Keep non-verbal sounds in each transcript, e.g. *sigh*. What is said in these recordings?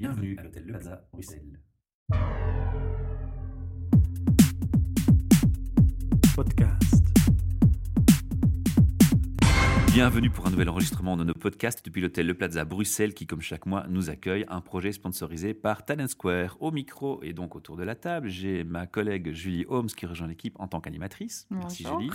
Bienvenue à l'hôtel Le Plaza, Bruxelles. Podcast. Bienvenue pour un nouvel enregistrement de nos podcasts depuis l'hôtel Le Plaza Bruxelles qui, comme chaque mois, nous accueille un projet sponsorisé par Talent Square. Au micro et donc autour de la table, j'ai ma collègue Julie Holmes qui rejoint l'équipe en tant qu'animatrice. Merci Bonjour. Julie.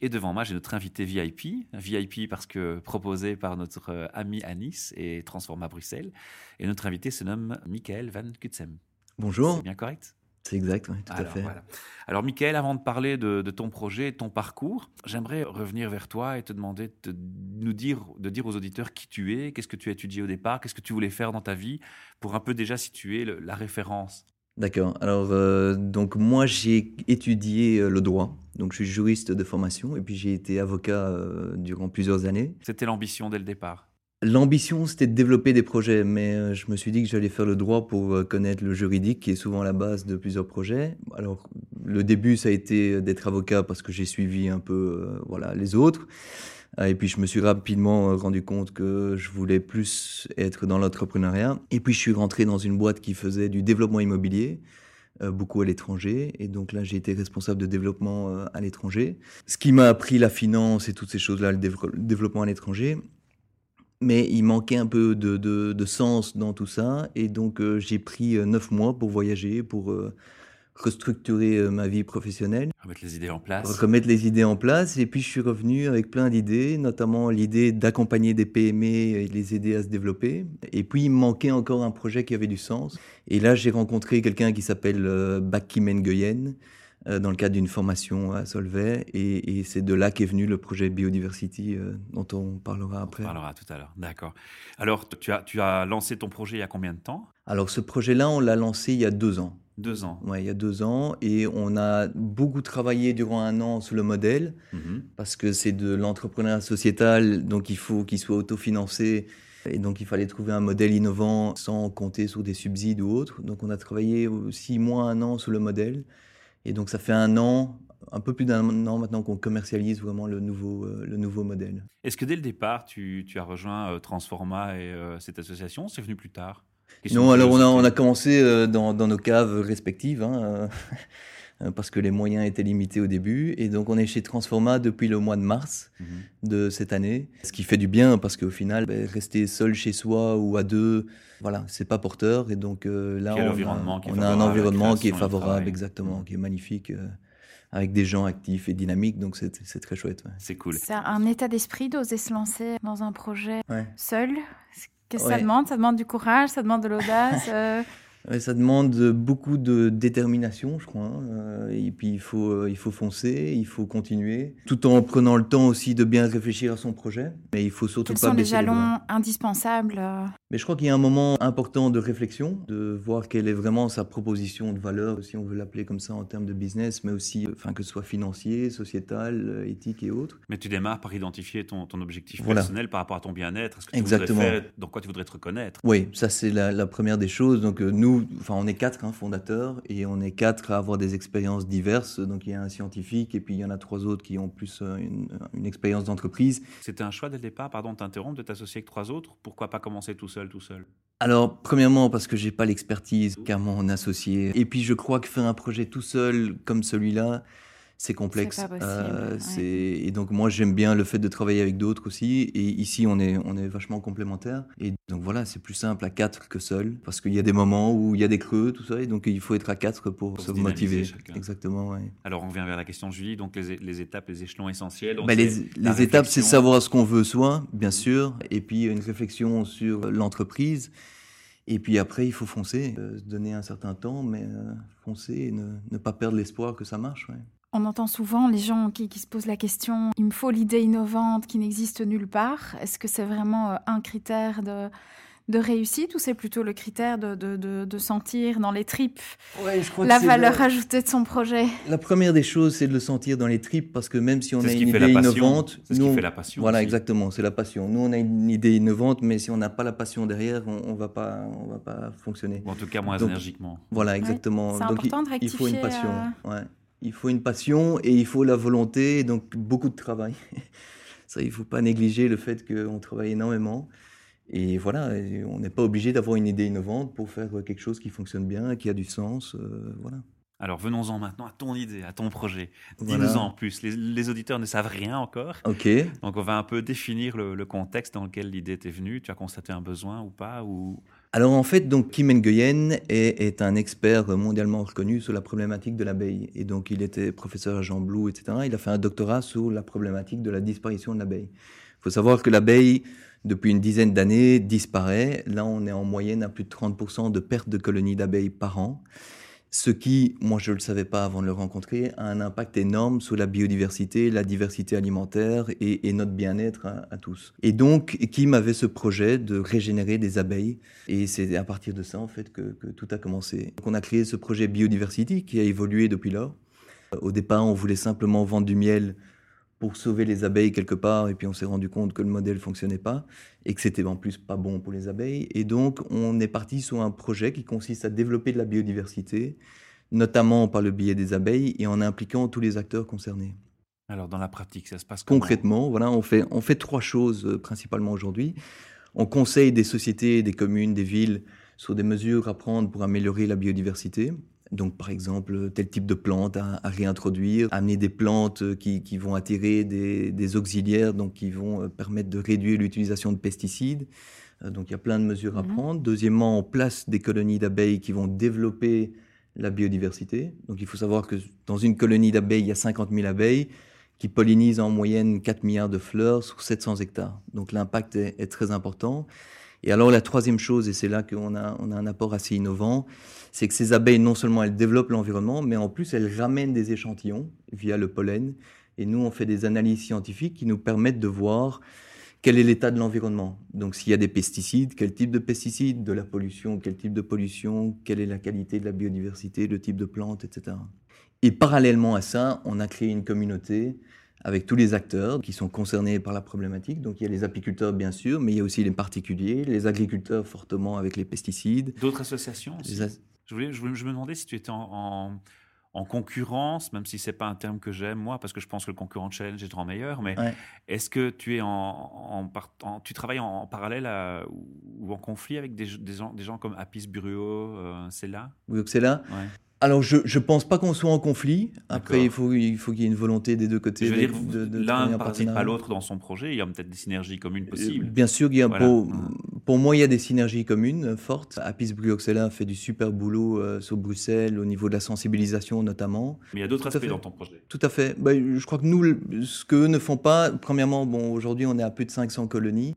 Et devant moi, j'ai notre invité VIP. VIP parce que proposé par notre ami Anis et transformé à Bruxelles. Et notre invité se nomme Michael Van Kutsem. Bonjour. C'est bien correct? C'est exact, oui, tout Alors, à fait. voilà. Alors, Michael, avant de parler de, de ton projet et de ton parcours, j'aimerais revenir vers toi et te demander de nous dire, de dire aux auditeurs qui tu es, qu'est-ce que tu as étudié au départ, qu'est-ce que tu voulais faire dans ta vie, pour un peu déjà situer le- la référence. D'accord. Alors, euh, donc moi, j'ai étudié euh, le droit. Donc, je suis juriste de formation et puis j'ai été avocat euh, durant plusieurs années. C'était l'ambition dès le départ. L'ambition, c'était de développer des projets, mais euh, je me suis dit que j'allais faire le droit pour euh, connaître le juridique, qui est souvent la base de plusieurs projets. Alors, le début, ça a été d'être avocat parce que j'ai suivi un peu, euh, voilà, les autres. Euh, Et puis, je me suis rapidement euh, rendu compte que je voulais plus être dans l'entrepreneuriat. Et puis, je suis rentré dans une boîte qui faisait du développement immobilier, euh, beaucoup à l'étranger. Et donc là, j'ai été responsable de développement euh, à l'étranger. Ce qui m'a appris la finance et toutes ces choses-là, le développement à l'étranger. Mais il manquait un peu de, de- de sens dans tout ça. Et donc, euh, j'ai pris euh, neuf mois pour voyager, pour euh, restructurer euh, ma vie professionnelle, Remettre les idées en place. remettre les idées en place. Et puis, je suis revenu avec plein d'idées, notamment l'idée d'accompagner des PME et de les aider à se développer. Et puis, il me manquait encore un projet qui avait du sens. Et là, j'ai rencontré quelqu'un qui s'appelle Bakimen Nguyen, dans le cadre d'une formation à Solvay. Et, et c'est de là qu'est venu le projet Biodiversity, euh, dont on parlera On après. parlera tout à l'heure. D'accord. Alors, tu as, tu as lancé ton projet il y a combien de temps? Alors ce projet-là, on l'a lancé il y a deux ans. Deux ans. Ouais, il y a deux ans. Et on a beaucoup travaillé durant un an sur le modèle, Mhm. parce que c'est de l'entrepreneuriat sociétal, donc il faut qu'il soit autofinancé. Et donc il fallait trouver un modèle innovant sans compter sur des subsides ou autres. Donc on a travaillé euh, six mois, un an sur le modèle. Et donc ça fait un an, un peu plus d'un an maintenant qu'on commercialise vraiment le nouveau, euh, le nouveau modèle. Est-ce que dès le départ, tu, tu as rejoint euh, Transforma et euh, cette association C'est venu plus tard? Question Non, alors on a, on a commencé dans, dans nos caves respectives, hein, parce que les moyens étaient limités au début. Et donc on est chez Transforma depuis le mois de mars Mhm. de cette année, ce qui fait du bien, parce qu'au final, ben, rester seul chez soi ou à deux, voilà, c'est pas porteur. Et donc euh, là, Quel on environnement a, qui est on a un environnement qui est favorable, exactement, Mhm. qui est magnifique, euh, avec des gens actifs et dynamiques. Donc c'est très chouette. ouais. C'est cool. C'est un état d'esprit d'oser se lancer dans un projet Ouais. seul? Qu'est-ce que ça demande? Ça demande du courage, ça demande de l'audace. *laughs* euh, ça demande beaucoup de détermination, je crois. hein, euh, Et puis il faut, euh, il faut foncer, il faut continuer, tout en prenant le temps aussi de bien réfléchir à son projet. Mais il faut surtout quels pas sont les baisser les bras. jalons indispensables euh, Mais je crois qu'il y a un moment important de réflexion, de voir quelle est vraiment sa proposition de valeur, si on veut l'appeler comme ça en termes de business, mais aussi, enfin que ce soit financier, sociétal, éthique et autres. Mais tu démarres par identifier ton, ton objectif Voilà. personnel par rapport à ton bien-être. Ce que tu Exactement. voudrais faire, dans quoi tu voudrais te reconnaître. Oui, ça c'est la, la première des choses. Donc euh, nous, enfin on est quatre hein, fondateurs et on est quatre à avoir des expériences diverses. Donc il y a un scientifique et puis il y en a trois autres qui ont plus euh, une, une expérience d'entreprise. C'était un choix dès le départ, pardon de t'interrompre, de t'associer avec trois autres. Pourquoi pas commencer tout seul, tout seul? Alors premièrement parce que j'ai pas l'expertise qu'a mon associé. Et puis je crois que faire un projet tout seul comme celui-là, c'est complexe. C'est pas possible, ouais. c'est- Et donc moi j'aime bien le fait de travailler avec d'autres aussi. Et ici on est, on est vachement complémentaires. Et donc voilà, c'est plus simple à quatre que seul. Parce qu'il y a des moments où il y a des creux, tout ça. Et donc il faut être à quatre pour, Pour se motiver. chacun. Exactement, ouais. Alors on revient vers la question de Julie, donc les, les étapes, les échelons essentiels. Bah, les étapes, c'est savoir ce qu'on veut soi, bien sûr, et puis une réflexion sur l'entreprise. Et puis après, il faut foncer, euh, se donner un certain temps, mais euh, foncer et ne, ne pas perdre l'espoir que ça marche. ouais. On entend souvent les gens qui, qui se posent la question il me faut l'idée innovante qui n'existe nulle part. Est-ce que c'est vraiment euh, un critère de, de réussite ou c'est plutôt le critère de, de, de- de sentir dans les tripes je crois la valeur ajoutée de son projet? La première des choses, c'est de le sentir dans les tripes, parce que même si on a une qui fait idée la passion. innovante, C'est ce qui nous, fait la passion. Voilà, aussi. exactement, c'est la passion. Nous, on a une idée innovante, mais si on n'a pas la passion derrière, on, on va pas, on va pas fonctionner. Ou en tout cas moins Donc, énergiquement. Voilà, exactement. c'est Donc, il- important de il, faut une rectifier, passion. euh, Ouais. Il faut une passion et il faut la volonté, donc beaucoup de travail. *laughs* Ça, il faut pas négliger le fait qu'on travaille énormément. Et voilà, on n'est pas obligé d'avoir une idée innovante pour faire quelque chose qui fonctionne bien, qui a du sens. voilà. Alors venons-en maintenant à ton idée, à ton projet. Dis-nous en plus. Les, auditeurs ne savent rien encore. Ok. Donc on va un peu définir le, contexte dans lequel l'idée était venue. Tu as constaté un besoin ou pas ou... Alors en fait, donc Kim Nguyen est, un expert mondialement reconnu sur la problématique de l'abeille. Et donc il était professeur à Jean Blou, etc. Il a fait un doctorat sur la problématique de la disparition de l'abeille. Il faut savoir que l'abeille, depuis une dizaine d'années, disparaît. Là, on est en moyenne à plus de 30% de perte de colonies d'abeilles par an ce qui, moi je ne le savais pas avant de le rencontrer, a un impact énorme sur la biodiversité, la diversité alimentaire et, notre bien-être à, tous. Et donc, Kim avait ce projet de régénérer des abeilles, et c'est à partir de ça en fait que, que, tout a commencé. Donc on a créé ce projet Biodiversity qui a évolué depuis lors. Au départ, on voulait simplement vendre du miel pour sauver les abeilles quelque part, et puis on s'est rendu compte que le modèle fonctionnait pas et que c'était en plus pas bon pour les abeilles. Et donc on est parti sur un projet qui consiste à développer de la biodiversité, notamment par le biais des abeilles et en impliquant tous les acteurs concernés. Alors dans la pratique, ça se passe comment? Concrètement, voilà, on fait on fait trois choses euh, principalement aujourd'hui. On conseille des sociétés, des communes, des villes sur des mesures à prendre pour améliorer la biodiversité. Donc, par exemple, tel type de plante à, réintroduire, amener des plantes qui, vont attirer des, auxiliaires, donc qui vont euh, permettre de réduire l'utilisation de pesticides. Euh, donc, il y a plein de mesures à mhm. prendre. Deuxièmement, on place des colonies d'abeilles qui vont développer la biodiversité. Donc, il faut savoir que dans une colonie d'abeilles, il y a 50 000 abeilles qui pollinisent en moyenne 4 milliards de fleurs sur 700 hectares. Donc, l'impact est très important. Et alors la troisième chose, et c'est là qu'on a, un apport assez innovant, c'est que ces abeilles, non seulement elles développent l'environnement, mais en plus elles ramènent des échantillons via le pollen. Et nous, on fait des analyses scientifiques qui nous permettent de voir quel est l'état de l'environnement. Donc s'il y a des pesticides, quel type de pesticides, de la pollution, quel type de pollution, quelle est la qualité de la biodiversité, le type de plantes, etc. Et parallèlement à ça, on a créé une communauté avec tous les acteurs qui sont concernés par la problématique. Donc il y a les apiculteurs bien sûr, mais il y a aussi les particuliers, les agriculteurs fortement avec les pesticides. D'autres associations aussi. Je, voulais, je, me demandais si tu étais en, en, concurrence, même si c'est pas un terme que j'aime moi, parce que je pense que le concurrent challenge est grand meilleur, mais est-ce que tu es en, en, tu travailles en, parallèle ou en conflit avec des, des, gens, des gens comme Apis Bureau, euh, c'est là Oui, c'est là. Alors, je ne pense pas qu'on soit en conflit. Après, il faut il faut qu'il y ait une volonté des deux côtés. l'un ne participe pas l'autre dans son projet. Il y a peut-être des synergies communes euh, possibles. Bien sûr, il y a pour, pour, moi, il y a des synergies communes fortes. Apis Bruxella fait du super boulot euh, sur Bruxelles au niveau de la sensibilisation notamment. Mais il y a d'autres aspects dans ton projet. Tout à fait. Bah, je crois que nous, ce qu'eux ne font pas, premièrement, bon, aujourd'hui, on est à plus de 500 colonies.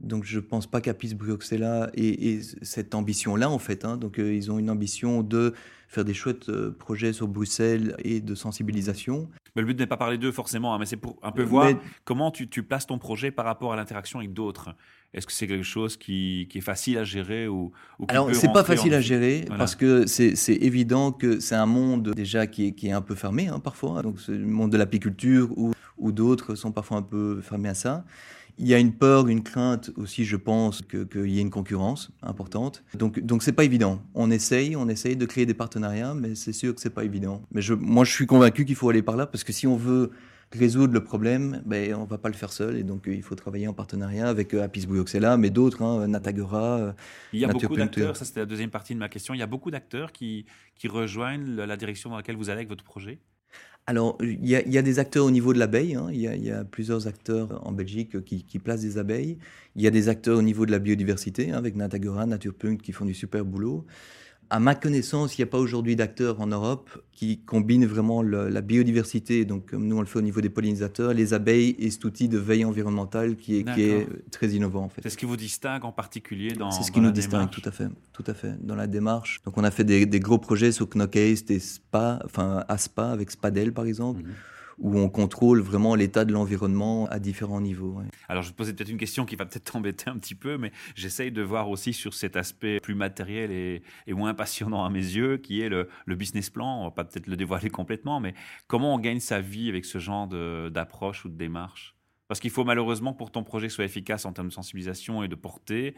Donc je ne pense pas qu'Apis Bruxella ait, cette ambition-là en fait. Hein. Donc ils ont une ambition de faire des chouettes euh, projets sur Bruxelles et de sensibilisation. Mais le but n'est pas parler d'eux forcément, hein, mais c'est pour un peu voir comment tu, tu, places ton projet par rapport à l'interaction avec d'autres. Est-ce que c'est quelque chose qui, qui, est facile à gérer ou, ou Alors, c'est pas facile à gérer parce que c'est évident que c'est un monde déjà qui est, qui est un peu fermé hein, parfois. Donc, c'est le monde de l'apiculture ou, ou d'autres sont parfois un peu fermés à ça. Il y a une peur, une crainte aussi, je pense, qu'il y ait une concurrence importante. Donc, donc c'est pas évident. On essaye, on essaye de créer des partenariats, mais c'est sûr que c'est pas évident. Mais je, moi, je suis convaincu qu'il faut aller par là parce que si on veut résoudre le problème, ben, on va pas le faire seul et donc euh, il faut travailler en partenariat avec euh, Apis Bouyoxella, mais d'autres, hein, Natagora. Euh, il y a beaucoup d'acteurs, ça c'était la deuxième partie de ma question, il y a beaucoup d'acteurs qui, qui rejoignent la direction dans laquelle vous allez avec votre projet? Alors, il y, a, des acteurs au niveau de l'abeille. Hein. Il, y, a plusieurs acteurs en Belgique qui, qui, placent des abeilles. Il y a des acteurs au niveau de la biodiversité, hein, avec Natagora, Naturpunkt, qui font du super boulot à ma connaissance, il n'y a pas aujourd'hui d'acteurs en Europe qui combinent vraiment la biodiversité, donc comme nous on le fait au niveau des pollinisateurs, les abeilles et cet outil de veille environnementale qui est, qui est très innovant en fait. C'est ce qui vous distingue en particulier dans C'est ce qui nous distingue tout à fait, tout à fait dans la démarche. Donc on a fait des, gros projets sur Knockhaste et Spa, enfin Aspa avec Spadel par exemple. Mhm où on contrôle vraiment l'état de l'environnement à différents niveaux. Alors, je vais te poser peut-être une question qui va peut-être t'embêter un petit peu, mais j'essaye de voir aussi sur cet aspect plus matériel et, moins passionnant à mes yeux, qui est le, business plan. On va pas peut-être le dévoiler complètement, mais comment on gagne sa vie avec ce genre d'approche ou de démarche? Parce qu'il faut malheureusement, pour ton projet soit efficace en termes de sensibilisation et de portée,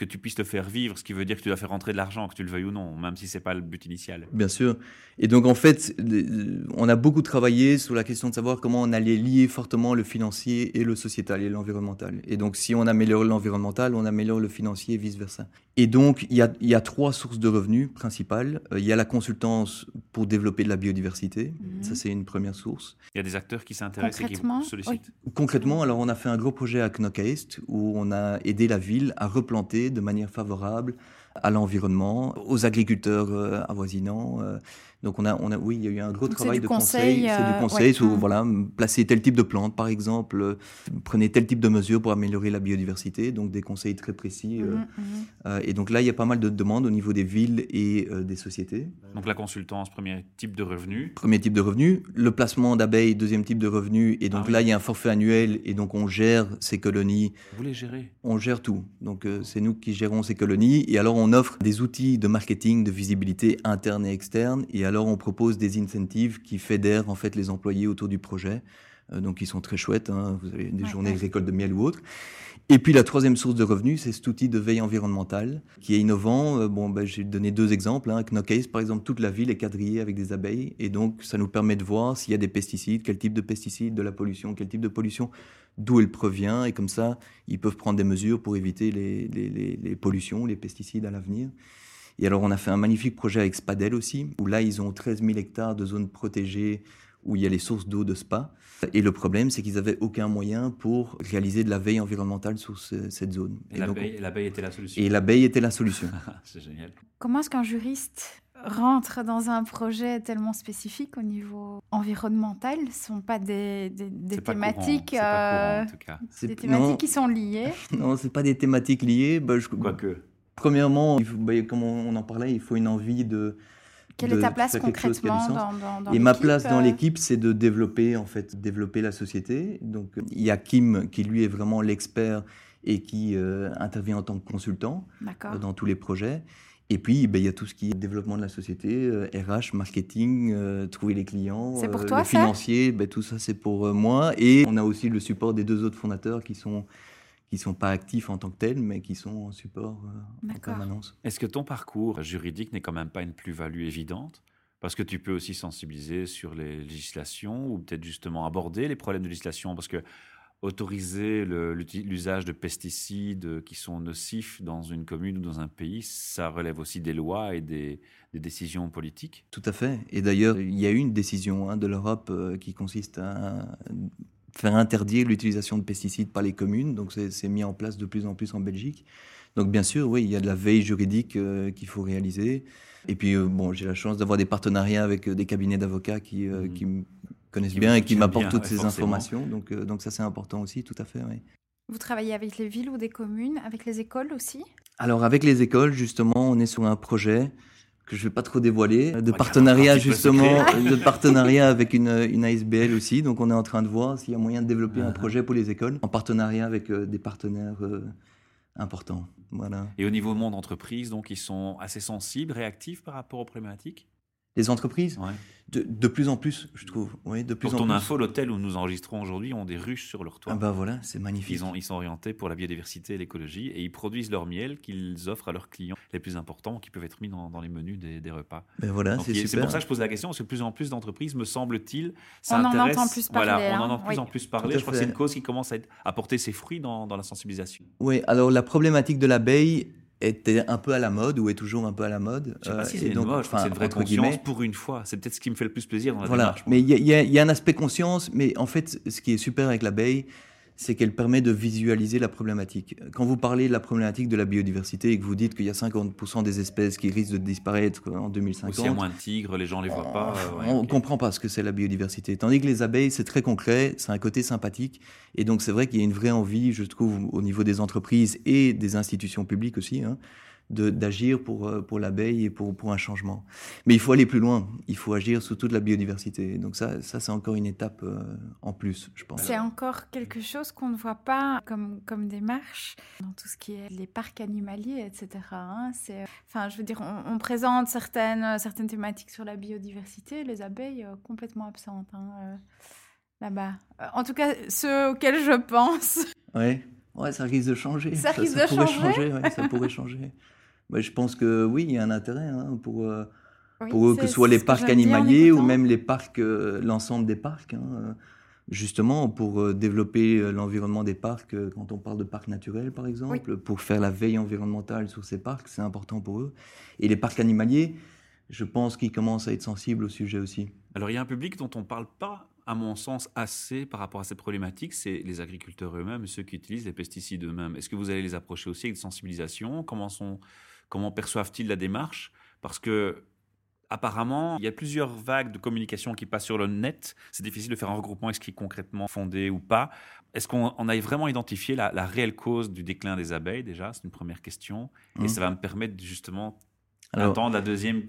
que tu puisses te faire vivre, ce qui veut dire que tu dois faire rentrer de l'argent, que tu le veuilles ou non, même si c'est pas le but initial. Bien sûr. Et donc en fait, on a beaucoup travaillé sur la question de savoir comment on allait lier fortement le financier et le sociétal et l'environnemental. Et donc si on améliore l'environnemental, on améliore le financier et vice-versa. Et donc il y, a, il y, a, trois sources de revenus principales. Euh, il y a la consultance pour développer de la biodiversité. Mhm. Ça c'est une première source. Il y a des acteurs qui s'intéressent et qui vous sollicitent. Concrètement, alors on a fait un gros projet à Knock-East où on a aidé la ville à replanter de manière favorable à l'environnement, aux agriculteurs euh, avoisinants. Euh, donc on a, on a, oui, il y a eu un gros travail de conseil. c'est du conseil sur, voilà, placer tel type de plante, par exemple, euh, prenez tel type de mesures pour améliorer la biodiversité, donc des conseils très précis. Mhm, mhm. et donc là, il y a pas mal de demandes au niveau des villes et des sociétés. Donc la consultance, premier type de revenu. Premier type de revenu. Le placement d'abeilles, deuxième type de revenu. Et donc ah là, il y a un forfait annuel et donc on gère ces colonies. Vous les gérez? On gère tout. Donc c'est nous qui gérons ces colonies. Et alors on offre des outils de marketing, de visibilité interne et externe. Et alors on propose des incentives qui fédèrent en fait les employés autour du projet. Euh, donc ils sont très chouettes. Hein. Vous avez des journées de récolte de miel ou autre. Et puis la troisième source de revenus, c'est cet outil de veille environnementale qui est innovant. Euh, bon, ben, j'ai donné deux exemples. Hein. Knockcase, par exemple, toute la ville est quadrillée avec des abeilles, et donc ça nous permet de voir s'il y a des pesticides, quel type de pesticides, de la pollution, quel type de pollution, d'où elle provient, et comme ça, ils peuvent prendre des mesures pour éviter les, les, les, les pollutions, les pesticides à l'avenir. Et alors, on a fait un magnifique projet avec Spadel aussi, où là, ils ont 13 000 hectares de zones protégées où il y a les sources d'eau de spa. Et le problème, c'est qu'ils n'avaient aucun moyen pour réaliser de la veille environnementale sur cette zone. Et, et l'abeille était la solution. Et l'abeille était la solution. *laughs* c'est génial. Comment est-ce qu'un juriste rentre dans un projet tellement spécifique au niveau environnemental Ce ne sont pas des, des, thématiques, pas courant, en tout cas. des thématiques qui sont liées. *laughs* non, ce pas des thématiques liées. Bah, je... Quoique. Premièrement, il faut, bah, comme on en parlait, il faut une envie de, quelle est ta place concrètement dans, dans, Et ma place dans euh l'équipe, c'est de développer en fait, développer la société. Donc il y a Kim qui lui est vraiment l'expert et qui euh, intervient en tant que consultant euh, dans tous les projets. Et puis, ben, il y a tout ce qui est développement de la société, RH, marketing, trouver les clients, c'est pour toi, le financier, ben, tout ça c'est pour moi. Et on a aussi le support des deux autres fondateurs qui sont qui ne sont pas actifs en tant que tels, mais qui sont en support euh, en permanence. Est-ce que ton parcours juridique n'est quand même pas une plus-value évidente? Parce que tu peux aussi sensibiliser sur les législations ou peut-être justement aborder les problèmes de législation? Parce que autoriser l'usage de pesticides qui sont nocifs dans une commune ou dans un pays, ça relève aussi des lois et des, décisions politiques. Tout à fait. Et d'ailleurs, il y a eu une décision hein, de l'Europe euh, qui consiste à faire interdire l'utilisation de pesticides par les communes. Donc c'est mis en place de plus en plus en Belgique. Donc bien sûr, oui, il y a de la veille juridique euh, qu'il faut réaliser. Et puis euh, bon, j'ai la chance d'avoir des partenariats avec euh, des cabinets d'avocats qui, mhm. qui connaissent bien et qui m'apportent toutes ces informations. Donc, donc ça c'est important aussi, tout à fait. Oui. Vous travaillez avec les villes ou des communes, avec les écoles aussi? Alors avec les écoles, justement, on est sur un projet que je vais pas trop dévoiler, *laughs* de partenariat justement, de partenariat avec une, une ASBL aussi. Donc on est en train de voir s'il y a moyen de développer un ah. projet pour les écoles en partenariat avec euh, des partenaires euh, importants. Voilà. Et au niveau monde entreprise, donc ils sont assez sensibles, réactifs par rapport aux problématiques? Les entreprises de, de, plus en plus, je trouve. Oui, de plus pour ton info, l'hôtel où nous enregistrons aujourd'hui ont des ruches sur leur toit. Ah ben voilà, c'est magnifique. Ils, ont, ils sont orientés pour la biodiversité et l'écologie et ils produisent leur miel qu'ils offrent à leurs clients les plus importants qui peuvent être mis dans, dans les menus des, des repas. Ben voilà, c'est super. C'est pour ça que je pose la question, parce que de plus en plus d'entreprises, me semble-t-il, on en entend plus parler. Voilà, on en entend de plus en plus parler. Je crois que c'est une cause qui commence à, être, à porter ses fruits dans, dans la sensibilisation. Oui, alors la problématique de l'abeille, était un peu à la mode ou est toujours un peu à la mode. Je sais pas si c'est une mode, c'est une vraie conscience pour une fois. C'est peut-être ce qui me fait le plus plaisir dans la voilà. démarche. Mais il y, y, a un aspect conscience, mais en fait, ce qui est super avec l'abeille, c'est qu'elle permet de visualiser la problématique. Quand vous parlez de la problématique de la biodiversité et que vous dites qu'il y a 50% des espèces qui risquent de disparaître en 2050, s'il y a moins de tigres, les gens les voient pas. on ne comprend pas ce que c'est la biodiversité. Tandis que les abeilles, c'est très concret, c'est un côté sympathique. Et donc c'est vrai qu'il y a une vraie envie, je trouve, au niveau des entreprises et des institutions publiques aussi, hein, d'agir pour, euh, pour l'abeille et pour, pour un changement. Mais il faut aller plus loin, il faut agir sur toute la biodiversité. Donc ça, ça c'est encore une étape euh, en plus, je pense. C'est encore quelque chose qu'on ne voit pas comme, comme démarche dans tout ce qui est les parcs animaliers, etc. Hein. C'est, enfin, je veux dire, on, présente certaines, certaines thématiques sur la biodiversité, les abeilles euh, complètement absentes hein, là-bas. En tout cas, ceux auxquels je pense. Oui. Ouais, ça risque de changer. Ça risque de pourrait changer, Ça pourrait changer. *laughs* je pense que oui, il y a un intérêt hein, pour, euh, Oui, pour que ce soit les parcs animaliers ou même les parcs, euh, l'ensemble des parcs. hein, euh, justement, pour euh, développer l'environnement des parcs, euh, quand on parle de parcs naturels, par exemple, pour faire la veille environnementale sur ces parcs, c'est important pour eux. Et les parcs animaliers, je pense qu'ils commencent à être sensibles au sujet aussi. Alors, il y a un public dont on ne parle pas, à mon sens, assez par rapport à ces problématiques, c'est les agriculteurs eux-mêmes, ceux qui utilisent les pesticides eux-mêmes. Est-ce que vous allez les approcher aussi avec des sensibilisations? Comment, sont, comment perçoivent-ils la démarche? Parce que, apparemment, il y a plusieurs vagues de communication qui passent sur le net. C'est difficile de faire un regroupement, est-ce qu'il est concrètement fondé ou pas? Est-ce qu'on on a vraiment identifié la, la réelle cause du déclin des abeilles, déjà C'est une première question. Et Mhm. ça va me permettre justement d'entendre la deuxième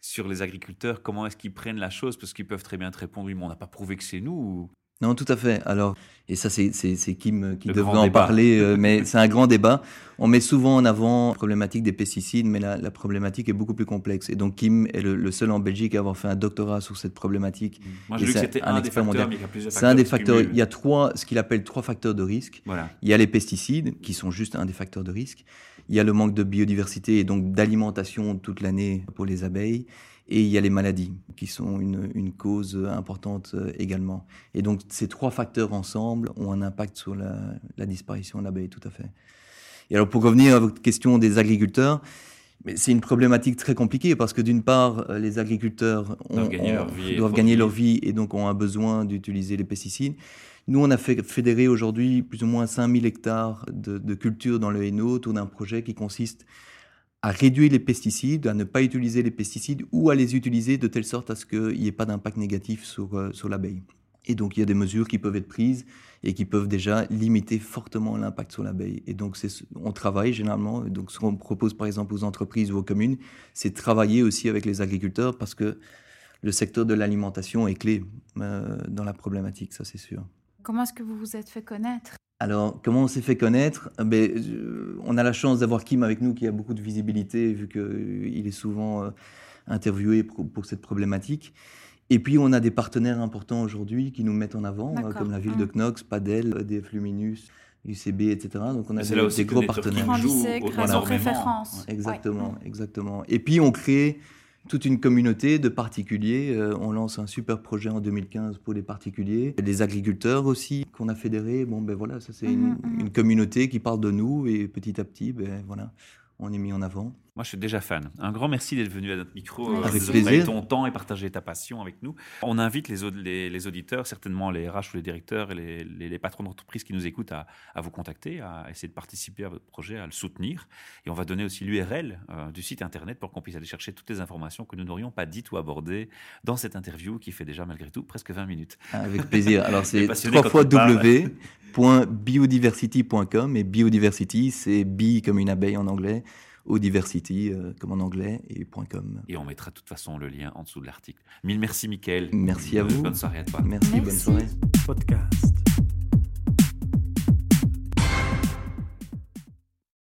sur les agriculteurs, comment est-ce qu'ils prennent la chose? Parce qu'ils peuvent très bien te répondre, oui, mais on n'a pas prouvé que c'est nous. Non, tout à fait. Alors, et ça, c'est Kim euh, qui Le devrait en débat. parler, euh, *laughs* mais c'est un grand débat. On met souvent en avant la problématique des pesticides, mais la, la problématique est beaucoup plus complexe. Et donc, Kim est le, le seul en Belgique à avoir fait un doctorat sur cette problématique. Moi, j'ai vu que c'était un un, des facteurs, mondial. mais il y a plusieurs C'est un des facteurs. Il y a trois, ce qu'il appelle trois facteurs de risque. Voilà. Il y a les pesticides, qui sont juste un des facteurs de risque. Il y a le manque de biodiversité et donc d'alimentation toute l'année pour les abeilles. Et il y a les maladies, qui sont une, une cause importante euh, également. Et donc ces trois facteurs ensemble ont un impact sur la, la disparition de l'abeille, tout à fait. Et alors pour revenir à votre question des agriculteurs, c'est une problématique très compliquée parce que d'une part, euh, les agriculteurs ont- Doivent gagner ont- leur vie et doivent gagner produire. leur vie et donc ont un besoin d'utiliser les pesticides. Nous, on a fait fédéré aujourd'hui plus ou moins 5000 hectares de, de culture dans le Hainaut autour d'un projet qui consiste à réduire les pesticides, à ne pas utiliser les pesticides ou à les utiliser de telle sorte à ce qu'il n'y ait pas d'impact négatif sur, euh, sur l'abeille. Et donc, il y a des mesures qui peuvent être prises et qui peuvent déjà limiter fortement l'impact sur l'abeille. Et donc, on travaille généralement. Donc, ce qu'on propose par exemple aux entreprises ou aux communes, c'est travailler aussi avec les agriculteurs parce que le secteur de l'alimentation est clé euh, dans la problématique, ça c'est sûr. Comment est-ce que vous vous êtes fait connaître? Alors, comment on s'est fait connaître? Eh ben, euh, On a la chance d'avoir Kim avec nous qui a beaucoup de visibilité vu qu'il est souvent euh, interviewé pour, pour cette problématique. Et puis, on a des partenaires importants aujourd'hui qui nous mettent en avant, euh, D'accord. comme la ville de. Knox, Padel, EDF Luminus, UCB, etc. Donc, on a des, là aussi des gros partenaires. joue énormément. référence. Exactement, Ouais. exactement. Et puis on crée toute une communauté de particuliers. Euh, on lance un super projet en 2015 pour les particuliers, les agriculteurs aussi qu'on a fédérés. Bon ben voilà, ça c'est une, Mhm, mhm. une communauté qui parle de nous et petit à petit, ben voilà, on est mis en avant. Moi, je suis déjà fan. Un grand merci d'être venu à notre micro, euh, Avec de plaisir. ton temps et partager ta passion avec nous. On invite les, aud- les, les auditeurs, certainement les RH ou les directeurs et les, patrons d'entreprise qui nous écoutent à, à vous contacter, à essayer de participer à votre projet, à le soutenir. Et on va donner aussi l'URL euh, du site internet pour qu'on puisse aller chercher toutes les informations que nous n'aurions pas dites ou abordées dans cette interview qui fait déjà malgré tout presque 20 minutes. Avec plaisir. Alors *laughs* c'est passionné trois fois w.biodiversity.com et biodiversity c'est bi comme une abeille en anglais, Diversity comme en anglais et .com. Et on mettra de toute façon le lien en dessous de l'article. Mille merci, Mickaël. Merci à Euh, vous. Bonne soirée à toi. Merci, bonne Merci. soirée. podcast.